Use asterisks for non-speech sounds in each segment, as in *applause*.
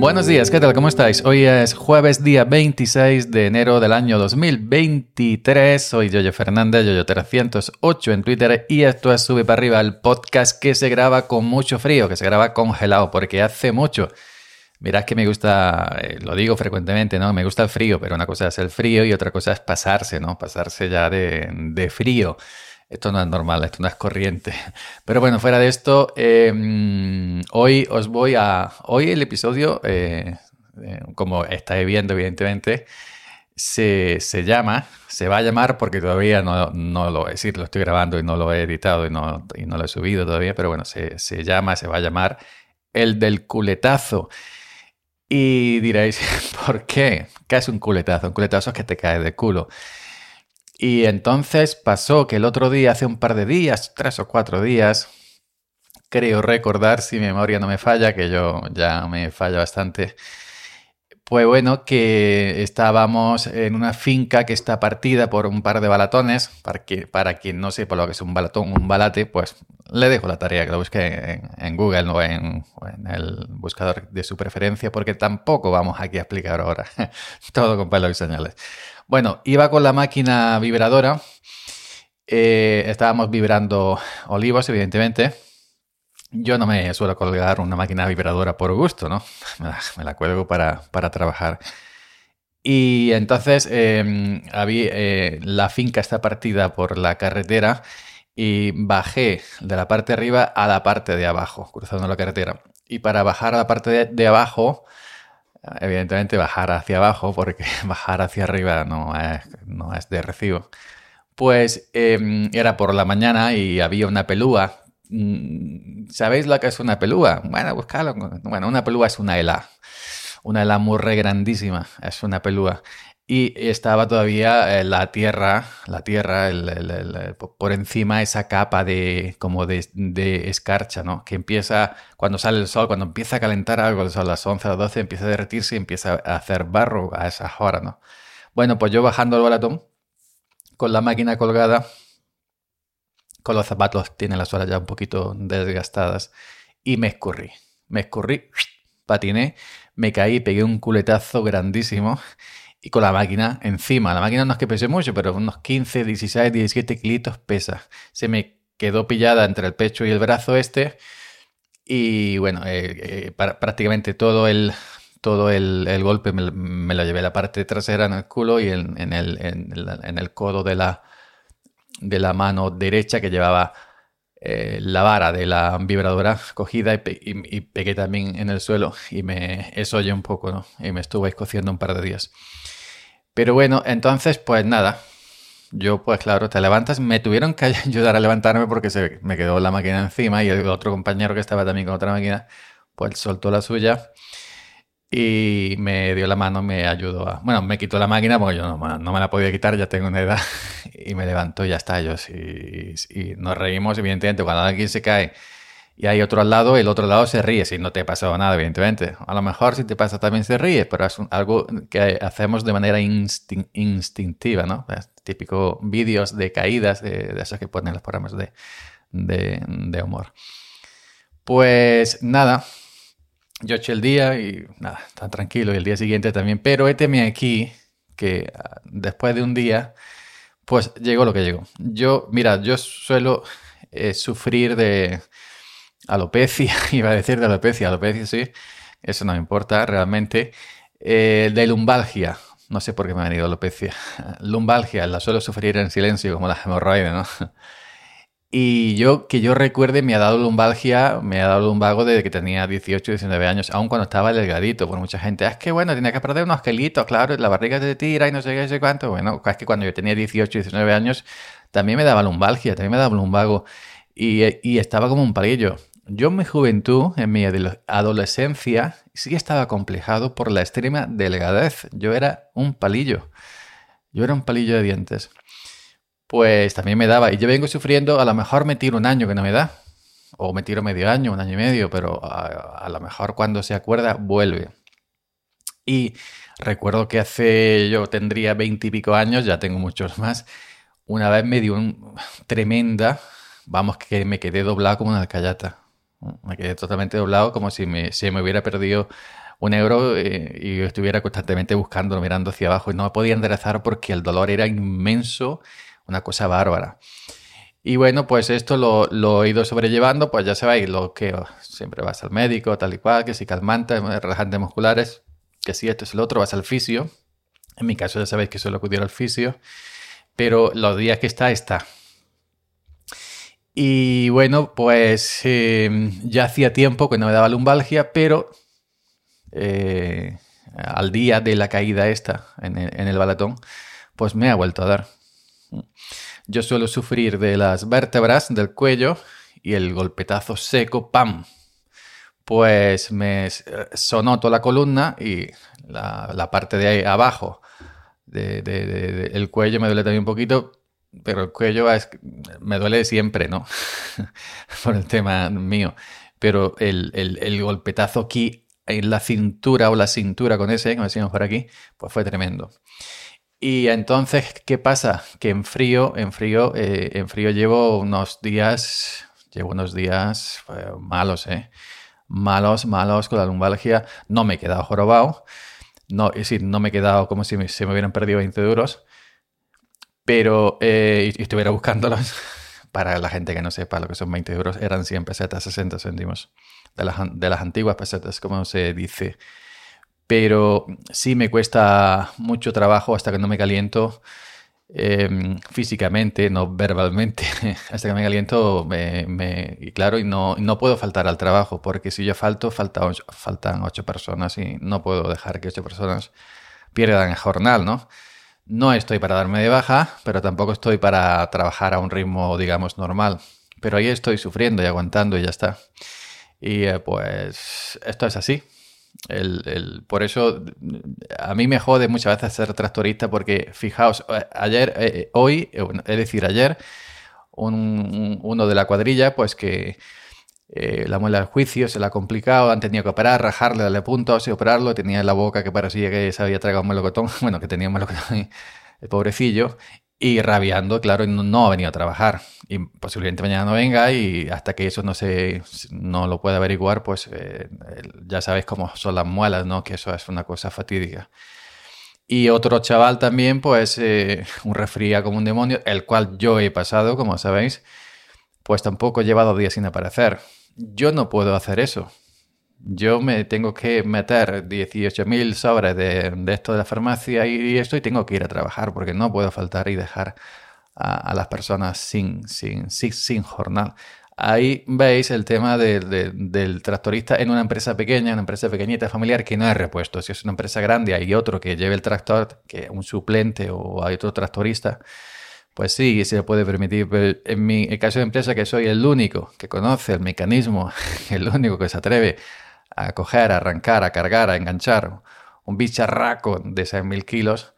Buenos días, ¿qué tal? ¿Cómo estáis? Hoy es jueves día 26 de enero del año 2023. Soy Yoyo Fernández, Yoyo308 en Twitter y esto es Sube para arriba, el podcast que se graba con mucho frío, que se graba congelado porque hace mucho. Mirad que me gusta, eh, lo digo frecuentemente, ¿no? Me gusta el frío, pero una cosa es el frío y otra cosa es pasarse, ¿no? Pasarse ya de, de frío. Esto no es normal, esto no es corriente. *laughs* Pero bueno, fuera de esto, em, hoy os voy a... Hoy el episodio, eh, eh, como estáis viendo evidentemente, se, llama, se va a llamar porque todavía no, lo he decir, lo estoy grabando y no lo he editado y no, y no lo he subido todavía, pero bueno, se, se llama, se va a llamar El del culetazo. Y diréis, *laughs* ¿por qué? ¿Qué es un culetazo? Un culetazo es que te cae de culo. Y entonces pasó que el otro día, hace un par de días, tres o cuatro días, creo recordar, si mi memoria no me falla, que yo ya me falla bastante, pues bueno, que estábamos en una finca que está partida por un par de balatones. Para, que, para quien no sepa lo que es un balatón, un balate, pues le dejo la tarea que lo busque en, Google o en, el buscador de su preferencia, porque tampoco vamos aquí a explicar ahora *laughs* todo con pelos y señales. Bueno, iba con la máquina vibradora. Eh, estábamos vibrando olivos, evidentemente. Yo no me suelo colgar una máquina vibradora por gusto, ¿no? *laughs* Me la, cuelgo para, trabajar. Y entonces em, eh, la finca está partida por la carretera y bajé de la parte de arriba a la parte de abajo, cruzando la carretera. Y para bajar a la parte de abajo, evidentemente bajar hacia abajo, porque *laughs* bajar hacia arriba no es, no es de recibo. Pues em, era por la mañana y había una pelúa. Mm, ¿Sabéis lo que es una pelúa? Bueno, buscadlo. Bueno, una pelúa es una ela. Una muy grandísima. Es una pelúa y estaba todavía eh, la tierra, la tierra, el, por encima esa capa de como de, escarcha, ¿no? Que empieza, cuando sale el sol, cuando empieza a calentar algo, a las 11 o las 12, empieza a derretirse y empieza a hacer barro a esa hora, ¿no? Bueno, pues yo bajando el baratón, con la máquina colgada, con los zapatos, tiene las suelas ya un poquito desgastadas, y me escurrí, me escurrí, patiné, me caí, pegué un culetazo grandísimo y con la máquina encima. La máquina no es que pese mucho, pero unos 15, 16, 17 kilitos pesa. Se me quedó pillada entre el pecho y el brazo este. Y bueno, eh, eh, prácticamente todo el, todo el, golpe me, lo llevé la parte trasera en el culo y en, el, en, el, codo de la, de la mano derecha que llevaba eh, la vara de la vibradora cogida y, pegué también en el suelo y me ya un poco. Y me estuve escociendo un par de días. Pero bueno, entonces, pues nada. Yo, pues claro, te levantas. Me tuvieron que *laughs* ayudar a levantarme porque se me quedó la máquina encima y el otro compañero que estaba también con otra máquina, pues soltó la suya y me dio la mano, me ayudó a... Bueno, me quitó la máquina porque yo no, no me la podía quitar, ya tengo una edad, *laughs* y me levantó y ya está. Yo, y, y nos reímos, evidentemente, cuando alguien se cae y hay otro al lado, el otro lado se ríe, si no te ha pasado nada, evidentemente. A lo mejor si te pasa también se ríe, pero es algo que hacemos de manera instintiva, ¿no? típico vídeos de caídas, de, esos que ponen los programas de, de, humor. Pues nada, yo eché el día y nada, está tranquilo, y el día siguiente también, pero éteme aquí que ah, después de un día, pues llegó lo que llegó. Yo, mira, yo suelo eh, sufrir de alopecia, *laughs* iba a decir de alopecia, alopecia sí, eso no me importa realmente, eh, de lumbalgia, no sé por qué me ha venido alopecia, lumbalgia, la suelo sufrir en silencio como la hemorroide, ¿no? *laughs* Y yo, que yo recuerde, me ha dado lumbalgia, me ha dado lumbago desde que tenía 18, 19 años, aun cuando estaba delgadito, por mucha gente, ah, es que bueno, tenía que perder unos gelitos, claro, la barriga te tira y no sé qué, sé cuánto. Bueno, es que cuando yo tenía 18, 19 años, también me daba lumbalgia, también me daba lumbago y, y estaba como un palillo. Yo en mi juventud, en mi adolescencia, sí estaba complejado por la extrema delgadez. Yo era un palillo. Yo era un palillo de dientes. Pues también me daba. Y yo vengo sufriendo, a lo mejor me tiro un año que no me da. O me tiro medio año, un año y medio, pero a, lo mejor cuando se acuerda, vuelve. Y recuerdo que hace, yo tendría veintipico años, ya tengo muchos más, una vez me dio un tremenda, vamos, que me quedé doblado como una alcayata. Me quedé totalmente doblado, como si me, me hubiera perdido un euro eh, y estuviera constantemente buscando, mirando hacia abajo y no me podía enderezar porque el dolor era inmenso, una cosa bárbara. Y bueno, pues esto lo, he ido sobrellevando, pues ya sabéis, lo que siempre vas al médico, tal y cual, que si calmantes, relajantes musculares, que si esto es el otro, vas al fisio. En mi caso ya sabéis que suelo acudir al fisio, pero los días que está, está. Y bueno, pues em, ya hacía tiempo que no me daba lumbalgia, pero eh, al día de la caída esta en el balatón, pues me ha vuelto a dar. Yo suelo sufrir de las vértebras del cuello y el golpetazo seco, ¡pam! Pues me sonó toda la columna y la, parte de ahí abajo del de, cuello me duele también un poquito, pero el cuello me duele siempre, ¿no? *laughs* Por el tema mío. Pero el, el, golpetazo aquí en la cintura o la cintura con ese, como decimos por aquí, pues fue tremendo. Y entonces, ¿qué pasa? Que en frío, en frío, eh, en frío llevo unos días, llevo unos días eh, malos, ¿eh? Malos, malos con la lumbalgia. No me he quedado jorobado. No, es decir, no me he quedado como si se me hubieran perdido 20 euros. Pero, estuviera buscándolos, *laughs* para la gente que no sepa lo que son 20 euros, eran 100 pesetas, 60 céntimos. De las, de las antiguas pesetas, como se dice pero sí me cuesta mucho trabajo hasta que no me caliento em, físicamente, no verbalmente, *laughs* hasta que me caliento, me, y claro, y no, no, puedo faltar al trabajo, porque si yo falto, faltan ocho personas y no puedo dejar que ocho personas pierdan el jornal, ¿no? No estoy para darme de baja, pero tampoco estoy para trabajar a un ritmo, digamos, normal. Pero ahí estoy sufriendo y aguantando y ya está. Y eh, pues esto es así. El, por eso a mí me jode muchas veces ser tractorista porque fijaos, eh, ayer, eh, eh, hoy, es decir, ayer, uno de la cuadrilla, pues que la muela del juicio se la ha complicado, han tenido que operar, rajarle, darle puntos y operarlo, tenía en la boca que parecía que se había tragado un melocotón, *laughs* bueno, que tenía un melocotón, el pobrecillo, y rabiando, claro, no, ha venido a trabajar. Y posiblemente mañana no venga y hasta que eso no se no lo pueda averiguar, pues eh, ya sabéis cómo son las muelas, ¿no? Que eso es una cosa fatídica. Y otro chaval también, pues eh, un resfría como un demonio, el cual yo he pasado, como sabéis, pues tampoco he llevado días sin aparecer. Yo no puedo hacer eso yo me tengo que meter 18.000 sobres de, esto de la farmacia y, esto y tengo que ir a trabajar porque no puedo faltar y dejar a, las personas sin, sin, sin, jornal. Ahí veis el tema del tractorista en una empresa pequeña, una empresa pequeñita, familiar, que no hay repuesto. Si es una empresa grande, hay otro que lleve el tractor, que un suplente o hay otro tractorista, pues sí, se puede permitir. Pero en mi caso de empresa, que soy el único que conoce el mecanismo, *laughs* el único que se atreve a coger, a arrancar, a cargar, a enganchar un bicharraco de 6.000 kilos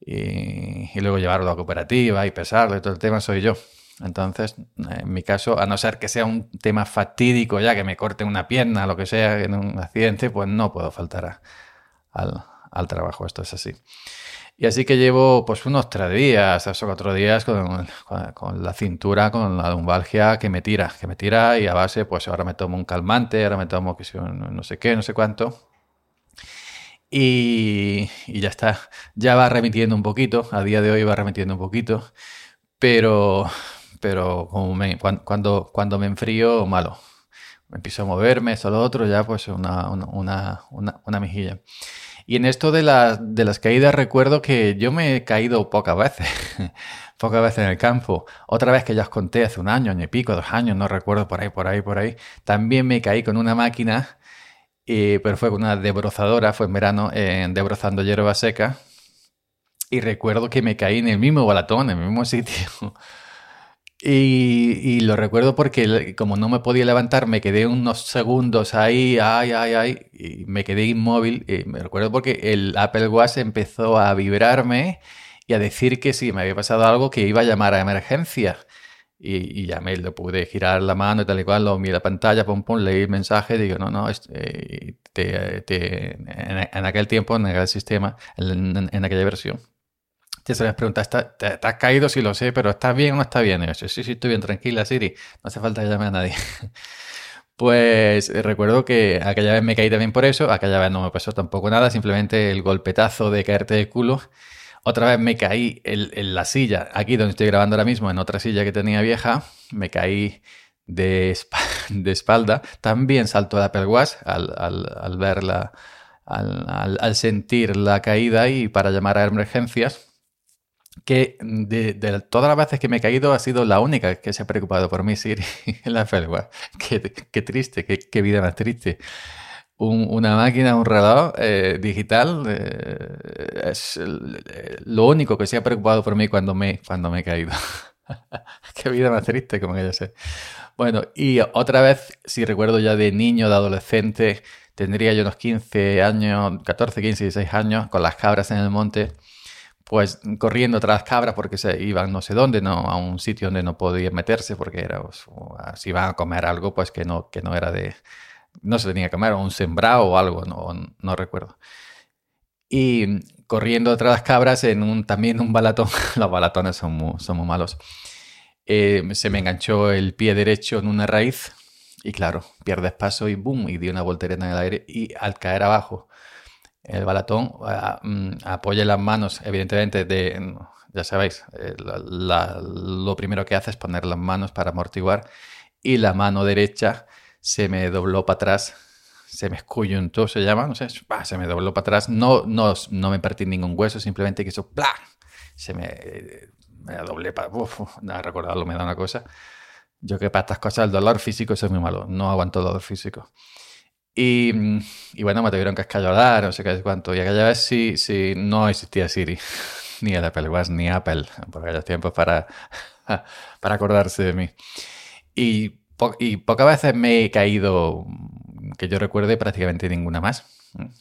y, luego llevarlo a cooperativa y pesarlo y todo el tema soy yo. Entonces, en mi caso, a no ser que sea un tema fatídico ya, que me corte una pierna, lo que sea, en un accidente, pues no puedo faltar al, al trabajo. Esto es así. Y así que llevo pues unos tres días, o cuatro días con, la cintura, con la lumbalgia que me tira, que me tira y a base pues ahora me tomo un calmante, ahora me tomo que no sé qué, no sé cuánto. Y, ya está, ya va remitiendo un poquito, a día de hoy va remitiendo un poquito, pero, pero cuando, me enfrío, malo. Empiezo a moverme, eso lo otro, ya pues una, una, una mejilla. Y en esto de, de las caídas recuerdo que yo me he caído pocas veces, *laughs* pocas veces en el campo. Otra vez que ya os conté hace un año, año y pico, dos años, no recuerdo, por ahí, por ahí, por ahí. También me caí con una máquina, pero fue con una debrozadora, fue en verano, debrozando hierba seca. Y recuerdo que me caí en el mismo balatón, en el mismo *laughs* sitio. Y, lo recuerdo porque como no me podía levantar, me quedé unos segundos ahí, ay, ay, ay, y me quedé inmóvil. Y me recuerdo porque el Apple Watch empezó a vibrarme y a decir que sí, me había pasado algo que iba a llamar a emergencia. Y, y me lo pude girar la mano y tal y cual, lo miré la pantalla, pum, pum, leí el mensaje, digo, no, no, este, te, en, aquel tiempo, en aquel sistema, en aquella versión te se les pregunta, te, has caído? Sí lo sé, pero ¿estás bien o no estás bien? Y yo, sí, sí, estoy bien, tranquila, Siri. No hace falta llamar a nadie. *laughs* Pues eh, recuerdo que aquella vez me caí también por eso, aquella vez no me pasó tampoco nada, simplemente el golpetazo de caerte de culo. Otra vez me caí en, la silla, aquí donde estoy grabando ahora mismo, en otra silla que tenía vieja, me caí de, *laughs* espalda. También saltó el Apple Watch al, verla, al, sentir la caída y para llamar a emergencias que de, todas las veces que me he caído ha sido la única que se ha preocupado por mí, Siri, en *laughs* la Felwa. Qué, qué, triste, qué, vida más triste. una máquina, un reloj eh, digital eh, es lo único que se ha preocupado por mí cuando me, cuando me he caído. *laughs* qué vida más triste, como que ya sé. Bueno, y otra vez, si recuerdo ya de niño, de adolescente, tendría yo unos 15 años, 14, 15, 16 años, con las cabras en el monte pues corriendo tras cabras porque se iban no sé dónde, no, a un sitio donde no podían meterse porque era, pues, si iban a comer algo, pues que no, que no era de, no se tenía que comer, un sembrado o algo, no, no recuerdo. Y corriendo tras las cabras en un, también un balatón, *laughs* los balatones son muy, son muy malos, eh, se me enganchó el pie derecho en una raíz y claro, pierdes paso y boom, y di una voltereta en el aire y al caer abajo el balatón mm, apoya las manos, evidentemente, de, ya sabéis, eh, lo primero que hace es poner las manos para amortiguar y la mano derecha se me dobló para atrás, se me escuyuntó, se llama, no sé, se me dobló para atrás, no, no, no me partí ningún hueso, simplemente que eso, se me, me doblé para, uf, nada, recordarlo me da una cosa. Yo que para estas cosas el dolor físico es muy malo, no aguanto el dolor físico. Y, y, bueno, me tuvieron que escayolar, no sé qué cuánto. Y aquella vez sí, sí no existía Siri, *laughs* ni el Apple Watch, ni Apple, por aquellos tiempos para, *laughs* para acordarse de mí. Y, y pocas veces me he caído, que yo recuerde, prácticamente ninguna más.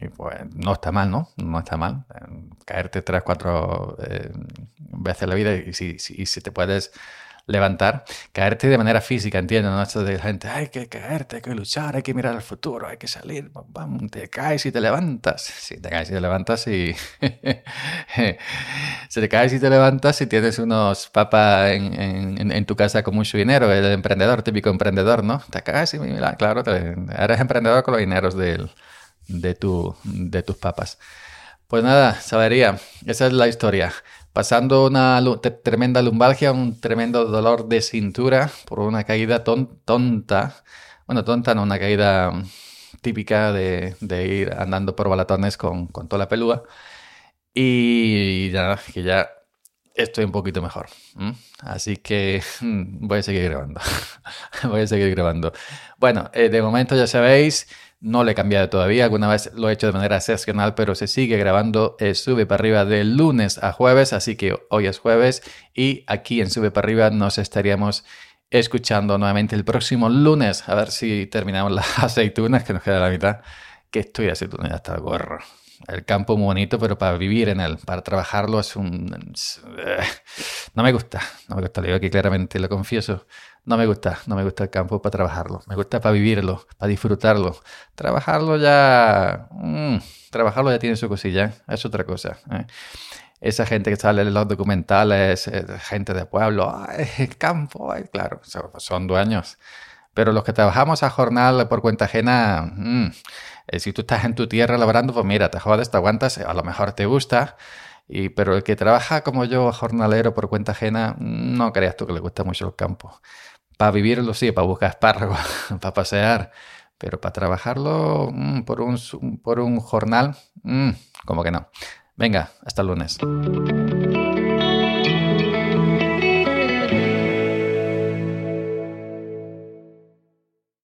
Y pues no está mal, ¿no? No está mal. Caerte tres, cuatro eh, veces en la vida y si, si, si te puedes levantar, caerte de manera física, entiendo, ¿no? Esto de la gente, hay que caerte, hay que luchar, hay que mirar al futuro, hay que salir, vamos, te caes y te levantas. Si te caes y te levantas y... *laughs* si te caes y te levantas y tienes unos papas en, tu casa con mucho dinero, el emprendedor, típico emprendedor, ¿no? Te caes y, mira, claro, eres emprendedor con los dineros de, de tus papas. Pues nada, sabería, esa es la historia pasando una tremenda lumbalgia, un tremendo dolor de cintura por una caída tonta. Bueno, tonta, no, una caída mm, típica de, ir andando por balatones con, toda la pelúa. Y ya, que ya estoy un poquito mejor. Así que *laughs* mm, voy a seguir grabando. *laughs* voy a seguir grabando. Bueno, eh, de momento ya sabéis. No le he cambiado todavía, alguna vez lo he hecho de manera excepcional, pero se sigue grabando eh, Sube para arriba de lunes a jueves, así que hoy es jueves y aquí en Sube para arriba nos estaríamos escuchando nuevamente el próximo lunes, a ver si terminamos las *laughs* aceitunas, que nos queda la mitad, que estoy aceitunas hasta el gorro. El campo muy bonito, pero para vivir en él, para trabajarlo es un... Eh, no me gusta, no me gusta, lo digo aquí claramente, lo confieso. No me gusta, no me gusta el campo para trabajarlo. Me gusta para vivirlo, para disfrutarlo. Trabajarlo ya... Mm, trabajarlo ya tiene su cosilla, es otra cosa. ¿eh? Esa gente que sale en los documentales, eh, gente de pueblo, el campo, claro, son dueños. Pero los que trabajamos a jornal por cuenta ajena, mm, eh, si tú estás en tu tierra labrando, pues mira, te jodes, te aguantas, a lo mejor te gusta, y, pero el que trabaja como yo, jornalero por cuenta ajena, no creas tú que le gusta mucho el campo. Para vivirlo, sí, para buscar espárragos, *laughs* para pasear, pero para trabajarlo mm, por, un, por un jornal, mm, como que no. Venga, hasta el lunes.